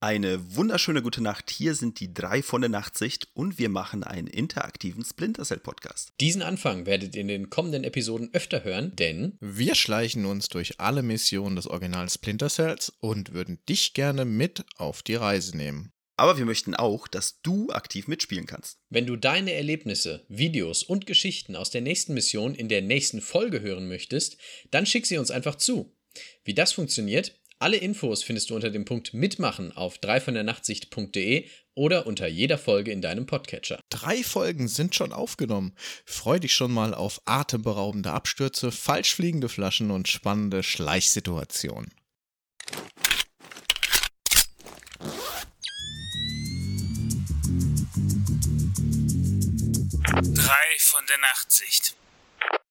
Eine wunderschöne gute Nacht. Hier sind die drei von der Nachtsicht und wir machen einen interaktiven Splinter Cell Podcast. Diesen Anfang werdet ihr in den kommenden Episoden öfter hören, denn wir schleichen uns durch alle Missionen des Original Splinter Cells und würden dich gerne mit auf die Reise nehmen. Aber wir möchten auch, dass du aktiv mitspielen kannst. Wenn du deine Erlebnisse, Videos und Geschichten aus der nächsten Mission in der nächsten Folge hören möchtest, dann schick sie uns einfach zu. Wie das funktioniert, alle Infos findest du unter dem Punkt Mitmachen auf 3 von der Nachtsicht.de oder unter jeder Folge in deinem Podcatcher. Drei Folgen sind schon aufgenommen. Freu dich schon mal auf atemberaubende Abstürze, falsch fliegende Flaschen und spannende Schleichsituationen. Drei von der Nachtsicht.